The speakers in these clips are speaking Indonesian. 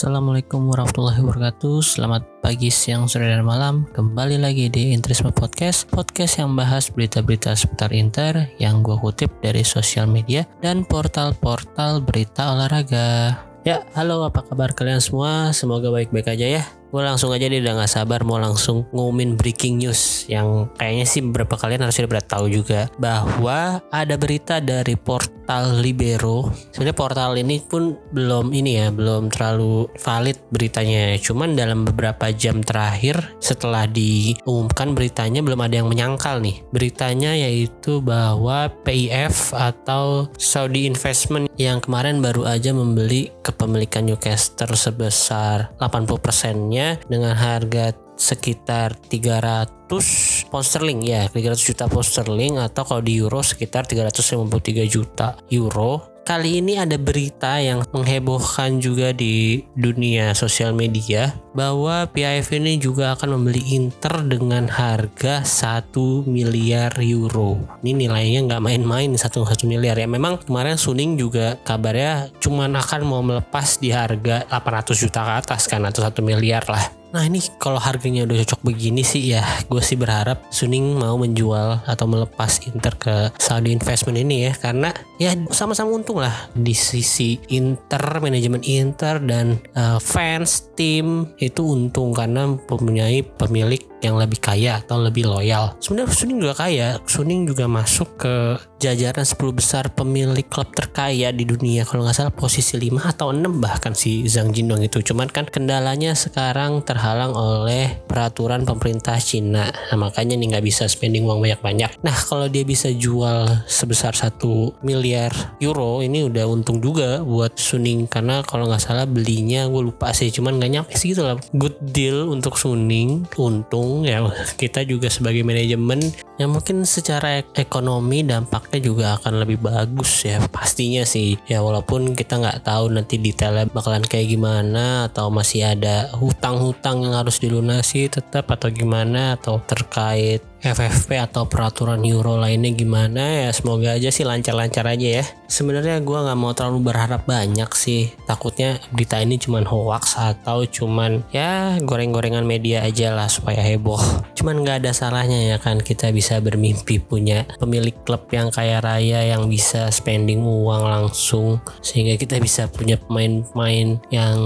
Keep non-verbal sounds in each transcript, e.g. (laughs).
Assalamualaikum warahmatullahi wabarakatuh. Selamat pagi, siang, sore, dan malam. Kembali lagi di Intrisme Podcast Podcast yang bahas berita-berita seputar Inter Yang gue kutip dari sosial media Dan portal-portal berita olahraga. Ya, halo apa kabar kalian semua? Semoga baik-baik aja ya. Gue langsung aja deh udah gak sabar mau langsung ngumumin breaking news yang kayaknya sih beberapa kalian harus udah tahu juga bahwa ada berita dari portal Libero. Sebenarnya portal ini pun belum ini ya belum terlalu valid beritanya. Cuman dalam beberapa jam terakhir setelah diumumkan beritanya belum ada yang menyangkal nih. Beritanya yaitu bahwa PIF atau Saudi Investment yang kemarin baru aja membeli kepemilikan Newcastle sebesar 80 persennya dengan harga sekitar 300 pound sterling ya 300 juta pound sterling atau kalau di euro sekitar 353 juta euro Kali ini ada berita yang menghebohkan juga di dunia sosial media bahwa PIF ini juga akan membeli Inter dengan harga 1 miliar euro. Ini nilainya nggak main-main satu satu miliar ya. Memang kemarin Suning juga kabarnya cuma akan mau melepas di harga 800 juta ke atas kan atau satu miliar lah. Nah ini kalau harganya udah cocok begini sih ya gue sih berharap Suning mau menjual atau melepas Inter ke Saudi Investment ini ya karena ya sama-sama untung lah di sisi Inter manajemen Inter dan uh, fans tim itu untung karena mempunyai pemilik yang lebih kaya atau lebih loyal. Sebenarnya Suning juga kaya. Suning juga masuk ke jajaran 10 besar pemilik klub terkaya di dunia. Kalau nggak salah posisi 5 atau 6 bahkan si Zhang Jindong itu. Cuman kan kendalanya sekarang terhalang oleh peraturan pemerintah Cina. Nah, makanya nih nggak bisa spending uang banyak-banyak. Nah kalau dia bisa jual sebesar 1 miliar euro ini udah untung juga buat Suning karena kalau nggak salah belinya gue lupa sih cuman nggak nyampe segitu lah good deal untuk Suning untung ya kita juga sebagai manajemen yang mungkin secara ekonomi dampaknya juga akan lebih bagus ya pastinya sih. Ya walaupun kita nggak tahu nanti detailnya bakalan kayak gimana atau masih ada hutang-hutang yang harus dilunasi tetap atau gimana atau terkait FFP atau peraturan euro lainnya gimana ya? Semoga aja sih lancar-lancar aja ya. Sebenarnya gue nggak mau terlalu berharap banyak sih. Takutnya berita ini cuman hoax atau cuman ya goreng-gorengan media aja lah supaya heboh. Cuman nggak ada salahnya ya kan kita bisa bermimpi punya pemilik klub yang kaya raya yang bisa spending uang langsung. Sehingga kita bisa punya pemain-pemain yang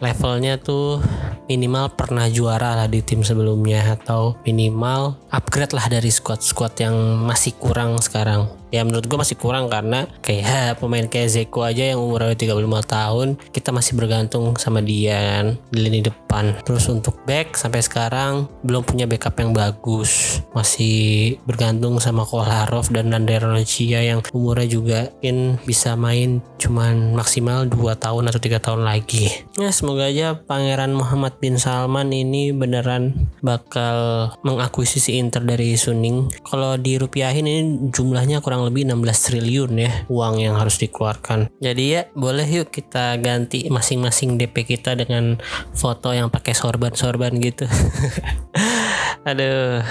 levelnya tuh minimal pernah juara lah di tim sebelumnya atau minimal upgrade lah dari squad-squad yang masih kurang sekarang ya menurut gue masih kurang karena kayak pemain kayak Zeko aja yang umurnya 35 tahun kita masih bergantung sama dia di lini depan. Terus untuk back sampai sekarang belum punya backup yang bagus. Masih bergantung sama Kolarov dan Nander Cia yang umurnya juga mungkin bisa main cuman maksimal 2 tahun atau tiga tahun lagi. Ya semoga aja Pangeran Muhammad bin Salman ini beneran bakal mengakuisisi Inter dari Suning. Kalau dirupiahin ini jumlahnya kurang kurang lebih 16 triliun ya uang yang harus dikeluarkan. Jadi ya boleh yuk kita ganti masing-masing DP kita dengan foto yang pakai sorban-sorban gitu. (laughs) Aduh,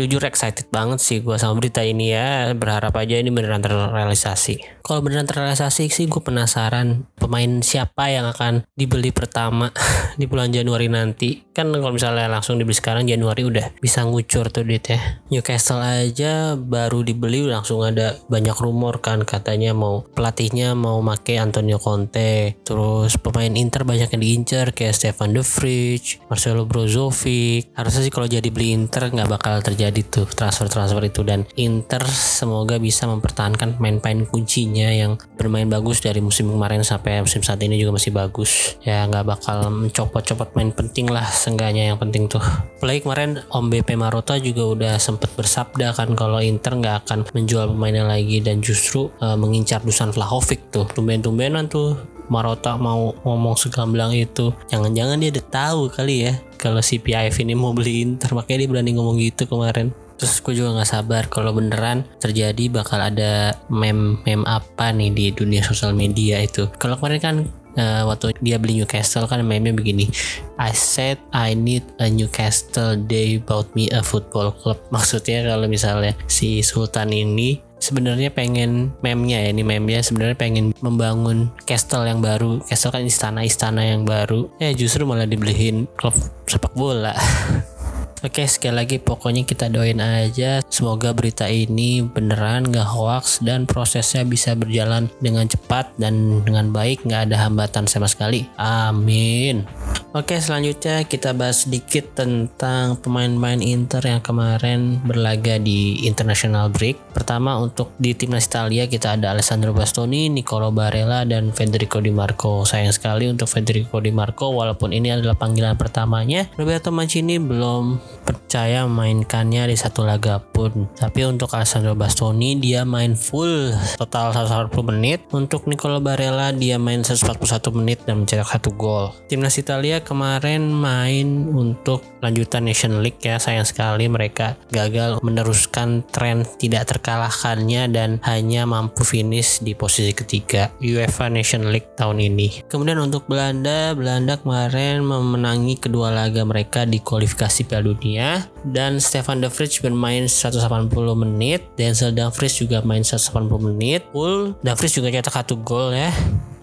jujur excited banget sih gue sama berita ini ya. Berharap aja ini beneran terrealisasi. Kalau beneran terrealisasi sih gue penasaran pemain siapa yang akan dibeli pertama (laughs) di bulan Januari nanti. Kan kalau misalnya langsung dibeli sekarang Januari udah bisa ngucur tuh duitnya. Newcastle aja baru dibeli langsung ada banyak rumor kan katanya mau pelatihnya mau make Antonio Conte. Terus pemain Inter banyak yang diincar kayak Stefan De Vrij, Marcelo Brozovic. Harusnya sih kalau jadi beli Inter nggak bakal terjadi tuh transfer-transfer itu. Dan Inter semoga bisa mempertahankan pemain-pemain kuncinya yang bermain bagus dari musim kemarin sampai musim saat ini juga masih bagus. Ya nggak bakal mencopot-copot main penting lah seenggaknya. Yang penting tuh apalagi kemarin Om BP Marota juga udah sempet bersabda kan kalau Inter nggak akan menjual pemainnya lagi. Dan justru uh, mengincar Dusan Vlahovic tuh. Tumben-tumbenan tuh Marota mau ngomong segamblang itu. Jangan-jangan dia udah tahu kali ya kalau si PIF ini mau beli Inter. Makanya dia berani ngomong gitu kemarin. Terus gue juga nggak sabar kalau beneran terjadi bakal ada meme meme apa nih di dunia sosial media itu. Kalau kemarin kan uh, waktu dia beli Newcastle kan meme begini. I said I need a Newcastle day about me a football club. (laughs) Maksudnya kalau misalnya si Sultan ini sebenarnya pengen meme-nya ya ini meme-nya sebenarnya pengen membangun castle yang baru. Castle kan istana-istana yang baru. Ya justru malah dibeliin klub sepak bola. (laughs) Oke sekali lagi pokoknya kita doain aja. Semoga berita ini beneran gak hoax dan prosesnya bisa berjalan dengan cepat dan dengan baik. Gak ada hambatan sama sekali. Amin. Oke selanjutnya kita bahas sedikit tentang pemain-pemain Inter yang kemarin berlaga di international break. Pertama untuk di timnas Italia kita ada Alessandro Bastoni, Nicolo Barella dan Federico Di Marco. Sayang sekali untuk Federico Di Marco walaupun ini adalah panggilan pertamanya, Roberto Mancini belum percaya mainkannya di satu laga pun. Tapi untuk Alessandro Bastoni dia main full total 140 menit. Untuk Nicolo Barella dia main 141 menit dan mencetak satu gol. Timnas Italia kemarin main untuk lanjutan Nation League ya. Sayang sekali mereka gagal meneruskan tren tidak terkalahkannya dan hanya mampu finish di posisi ketiga UEFA Nation League tahun ini. Kemudian untuk Belanda, Belanda kemarin memenangi kedua laga mereka di kualifikasi Piala Dunia dan Stefan De Vrij bermain 180 menit Denzel Dumfries juga main 180 menit full Dumfries juga cetak satu gol ya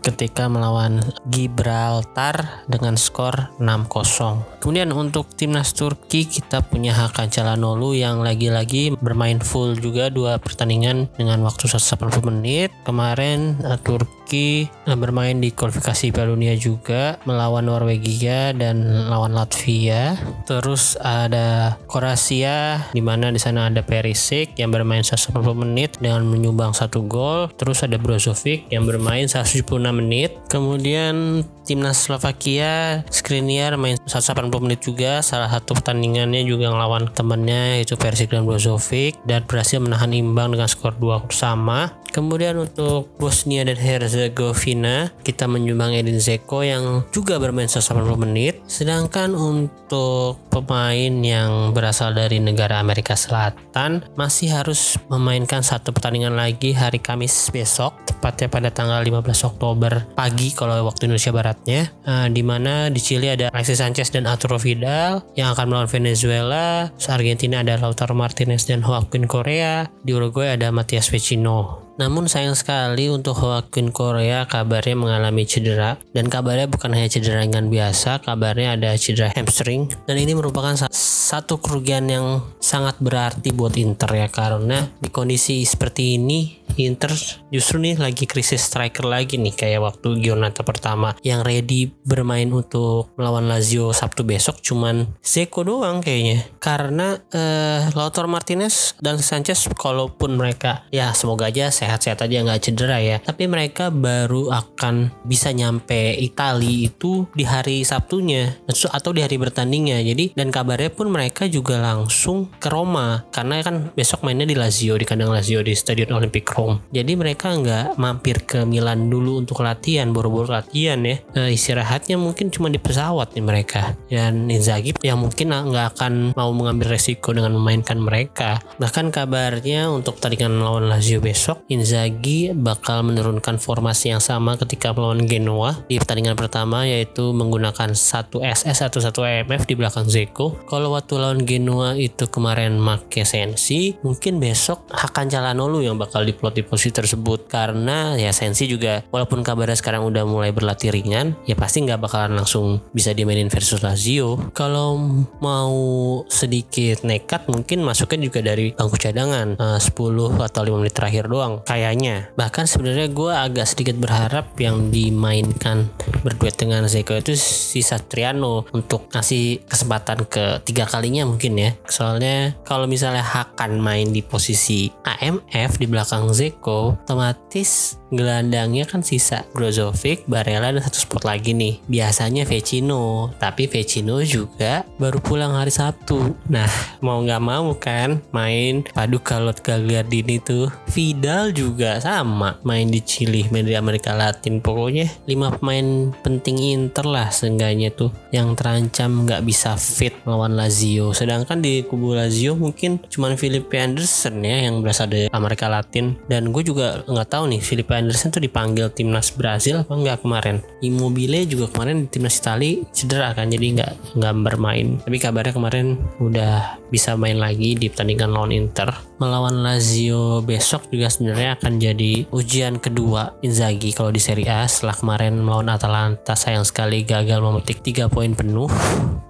ketika melawan Gibraltar dengan skor 6-0. Kemudian untuk timnas Turki kita punya Hakan Calhanoglu yang lagi-lagi bermain full juga dua pertandingan dengan waktu 180 menit. Kemarin uh, Turki uh, bermain di kualifikasi Piala Dunia juga melawan Norwegia dan lawan Latvia. Terus ada Kroasia di mana di sana ada Perisic yang bermain 180 menit dengan menyumbang satu gol. Terus ada Brozovic yang bermain 176 menit. Kemudian timnas Slovakia Skriniar main 180 menit juga. Salah satu pertandingannya juga ngelawan temannya yaitu Persik dan Brozovic dan berhasil menahan imbang dengan skor 2 sama. Kemudian untuk Bosnia dan Herzegovina kita menyumbang Edin Zeko yang juga bermain 180 menit. Sedangkan untuk pemain yang berasal dari negara Amerika Selatan masih harus memainkan satu pertandingan lagi hari Kamis besok tepatnya pada tanggal 15 Oktober pagi kalau waktu Indonesia Baratnya. Uh, di mana di Chili ada Alexis Sanchez dan Arturo Vidal yang akan melawan Venezuela. Argentina ada Lautaro Martinez dan Joaquin Korea di Uruguay ada Matias Vecino namun sayang sekali untuk Joaquin Korea kabarnya mengalami cedera. Dan kabarnya bukan hanya cedera ringan biasa, kabarnya ada cedera hamstring. Dan ini merupakan satu kerugian yang sangat berarti buat Inter ya karena di kondisi seperti ini Inter justru nih lagi krisis striker lagi nih kayak waktu Gionata pertama yang ready bermain untuk melawan Lazio Sabtu besok cuman Zeko doang kayaknya. Karena uh, Lautaro Martinez dan Sanchez kalaupun mereka ya semoga aja sehat-sehat aja nggak cedera ya tapi mereka baru akan bisa nyampe Itali itu di hari Sabtunya atau di hari bertandingnya. Jadi dan kabarnya pun mereka juga langsung ke Roma karena kan besok mainnya di Lazio di kandang Lazio di Stadion Olympic Roma Jadi mereka nggak mampir ke Milan dulu untuk latihan, boro-boro latihan ya. Nah, istirahatnya mungkin cuma di pesawat nih mereka. Dan Inzaghi yang mungkin nggak akan mau mengambil resiko dengan memainkan mereka. Bahkan kabarnya untuk pertandingan melawan Lazio besok, Inzaghi bakal menurunkan formasi yang sama ketika melawan Genoa di pertandingan pertama yaitu menggunakan satu SS atau satu EMF di belakang Zeko. Kalau waktu lawan Genoa itu kemarin make Sensi, mungkin besok Hakan Calhanoglu yang bakal diplot di posisi tersebut. Karena ya Sensi juga walaupun kabarnya sekarang udah mulai berlatih ringan ya pasti nggak bakalan langsung bisa dimainin versus Lazio. Kalau mau sedikit nekat mungkin masuknya juga dari bangku cadangan uh, 10 atau 5 menit terakhir doang kayaknya. Bahkan sebenarnya gue agak sedikit berharap yang dimainkan berduet dengan Zeko itu si Satriano untuk ngasih kesempatan ke tiga kalinya mungkin ya. Soalnya kalau misalnya Hakan main di posisi AMF di belakang Zeko Zeko otomatis gelandangnya kan sisa Brozovic, Barella dan satu spot lagi nih. Biasanya Vecino, tapi Vecino juga baru pulang hari Sabtu. Nah, mau nggak mau kan main padu kalot Gagliardini tuh. Vidal juga sama main di Chili, main Amerika Latin. Pokoknya lima pemain penting Inter lah seenggaknya tuh yang terancam nggak bisa fit melawan Lazio. Sedangkan di kubu Lazio mungkin cuman Philip Anderson ya yang berasal dari Amerika Latin dan dan gue juga nggak tahu nih Filipe Anderson tuh dipanggil timnas Brazil apa enggak kemarin? Immobile juga kemarin di timnas Itali cedera kan jadi nggak nggak bermain. Tapi kabarnya kemarin udah bisa main lagi di pertandingan lawan Inter. Melawan Lazio besok juga sebenarnya akan jadi ujian kedua Inzaghi kalau di Serie A setelah kemarin melawan Atalanta. Sayang sekali gagal memetik 3 poin penuh.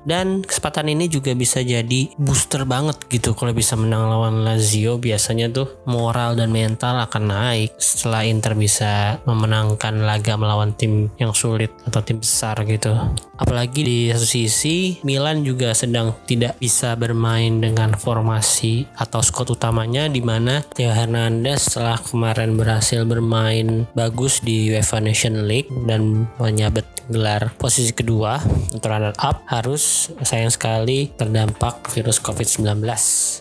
Dan kesempatan ini juga bisa jadi booster banget gitu kalau bisa menang lawan Lazio. Biasanya tuh moral dan mental akan naik setelah Inter bisa memenangkan laga melawan tim yang sulit atau tim besar gitu. Apalagi di satu sisi Milan juga sedang tidak bisa bermain dengan formasi atau utama utamanya di mana Theo Hernandez setelah kemarin berhasil bermain bagus di UEFA Nation League dan menyabet gelar posisi kedua untuk runner up harus sayang sekali terdampak virus COVID-19.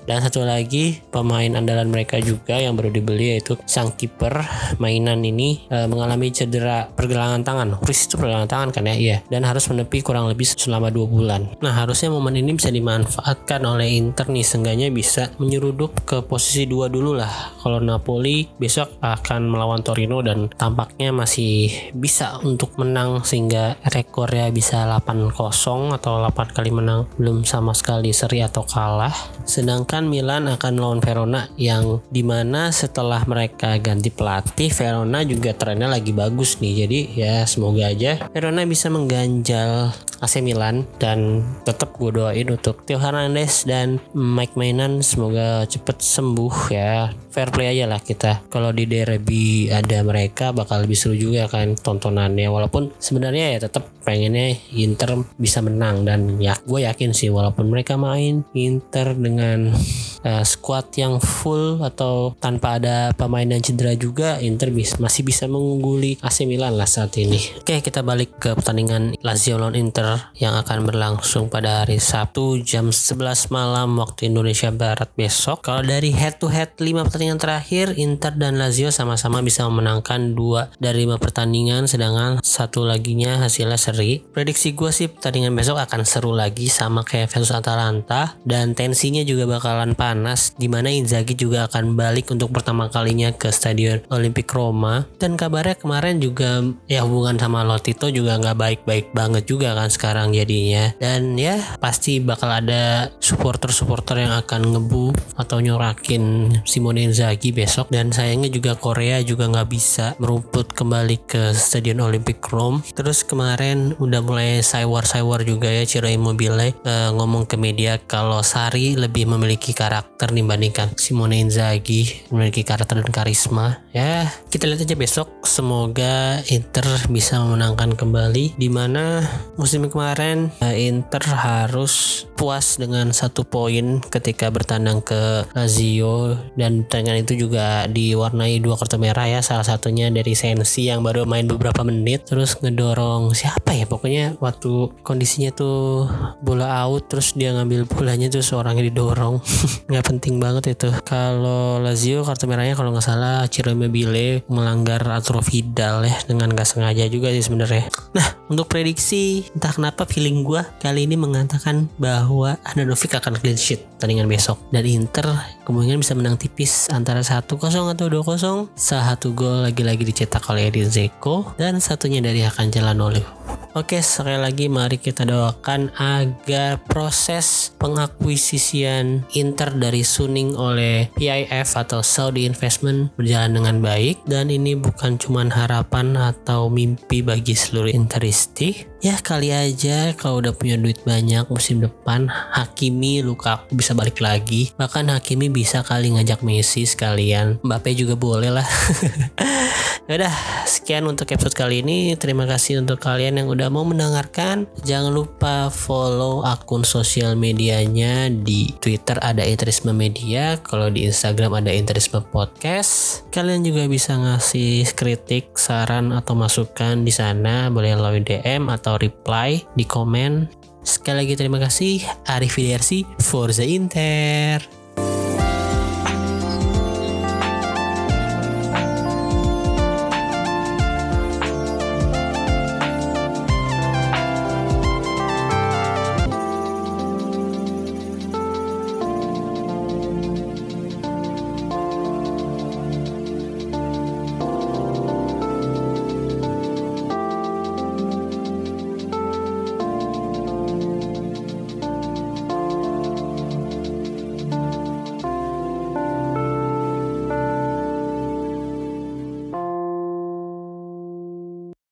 Dan satu lagi pemain andalan mereka juga yang baru dibeli yaitu sang kiper mainan ini e, mengalami cedera pergelangan tangan. Chris itu pergelangan tangan kan ya? Iya. Dan harus menepi kurang lebih selama dua bulan. Nah harusnya momen ini bisa dimanfaatkan oleh Inter nih. Seenggaknya bisa menyeruduk ke posisi dua dulu lah. Kalau Napoli besok akan melawan Torino dan tampaknya masih bisa untuk menang sehingga rekornya bisa 8-0 atau 8 kali menang belum sama sekali seri atau kalah. Sedangkan Milan akan melawan Verona yang di mana setelah mereka ganti pelatih Verona juga trennya lagi bagus nih. Jadi ya semoga aja Verona bisa mengganjal AC Milan dan tetap gue doain untuk Theo Hernandez dan Mike Mainan semoga cepet sembuh ya fair play aja lah kita. Kalau di derby ada mereka bakal lebih seru juga kan tontonannya. Walaupun sebenarnya ya tetap pengennya Inter bisa menang. Dan ya gue yakin sih walaupun mereka main Inter dengan uh, squad yang full atau tanpa ada pemain yang cedera juga Inter bisa, masih bisa mengungguli AC Milan lah saat ini. Oke kita balik ke pertandingan Lazio lawan Inter yang akan berlangsung pada hari Sabtu jam 11 malam waktu Indonesia Barat besok. Kalau dari head to head 5 pertandingan pertandingan terakhir Inter dan Lazio sama-sama bisa memenangkan dua dari lima pertandingan sedangkan satu laginya hasilnya seri. Prediksi gue sih pertandingan besok akan seru lagi sama kayak versus Atalanta dan tensinya juga bakalan panas di mana Inzaghi juga akan balik untuk pertama kalinya ke Stadion Olimpik Roma dan kabarnya kemarin juga ya hubungan sama Lotito juga nggak baik-baik banget juga kan sekarang jadinya dan ya pasti bakal ada supporter-supporter yang akan ngebu atau nyorakin Simone besok dan sayangnya juga Korea juga nggak bisa merumput kembali ke Stadion Olympic Rome. Terus kemarin udah mulai saywar-saywar juga ya Ciro Immobile uh, ngomong ke media kalau Sari lebih memiliki karakter dibandingkan Simone Inzaghi memiliki karakter dan karisma. Ya kita lihat aja besok. Semoga Inter bisa memenangkan kembali di mana musim kemarin uh, Inter harus puas dengan satu poin ketika bertandang ke Lazio dan pertandingan itu juga diwarnai dua kartu merah ya salah satunya dari Sensi yang baru main beberapa menit terus ngedorong siapa ya? Pokoknya waktu kondisinya tuh bola out terus dia ngambil bolanya tuh seorangnya didorong. (laughs) Nggak penting banget itu. Kalau Lazio kartu merahnya kalau nggak salah Ciro Immobile melanggar Arturo Vidal ya dengan nggak sengaja juga sih sebenarnya. Nah untuk prediksi entah kenapa feeling gue kali ini mengatakan bahwa Handanovic akan clean sheet pertandingan besok. Dan Inter kemungkinan bisa menang tipis antara 1-0 atau 2-0 satu gol lagi-lagi dicetak oleh Edin Zeko dan satunya dari Hakan Jalanolu Oke sekali lagi mari kita doakan agar proses pengakuisisian Inter dari Suning oleh PIF atau Saudi Investment berjalan dengan baik. Dan ini bukan cuma harapan atau mimpi bagi seluruh Interisti ya kali aja kalau udah punya duit banyak musim depan Hakimi Lukaku bisa balik lagi. Bahkan Hakimi bisa kali ngajak Messi sekalian. Mbappe juga boleh lah. (laughs) Udah sekian untuk episode kali ini. Terima kasih untuk kalian yang udah mau mendengarkan. Jangan lupa follow akun sosial medianya. Di Twitter ada Interisme Media. Kalau di Instagram ada Interisme Podcast. Kalian juga bisa ngasih kritik saran atau masukan di sana. Boleh melalui DM atau atau reply di komen. Sekali lagi terima kasih. Arif Widiarsi, Forza Inter.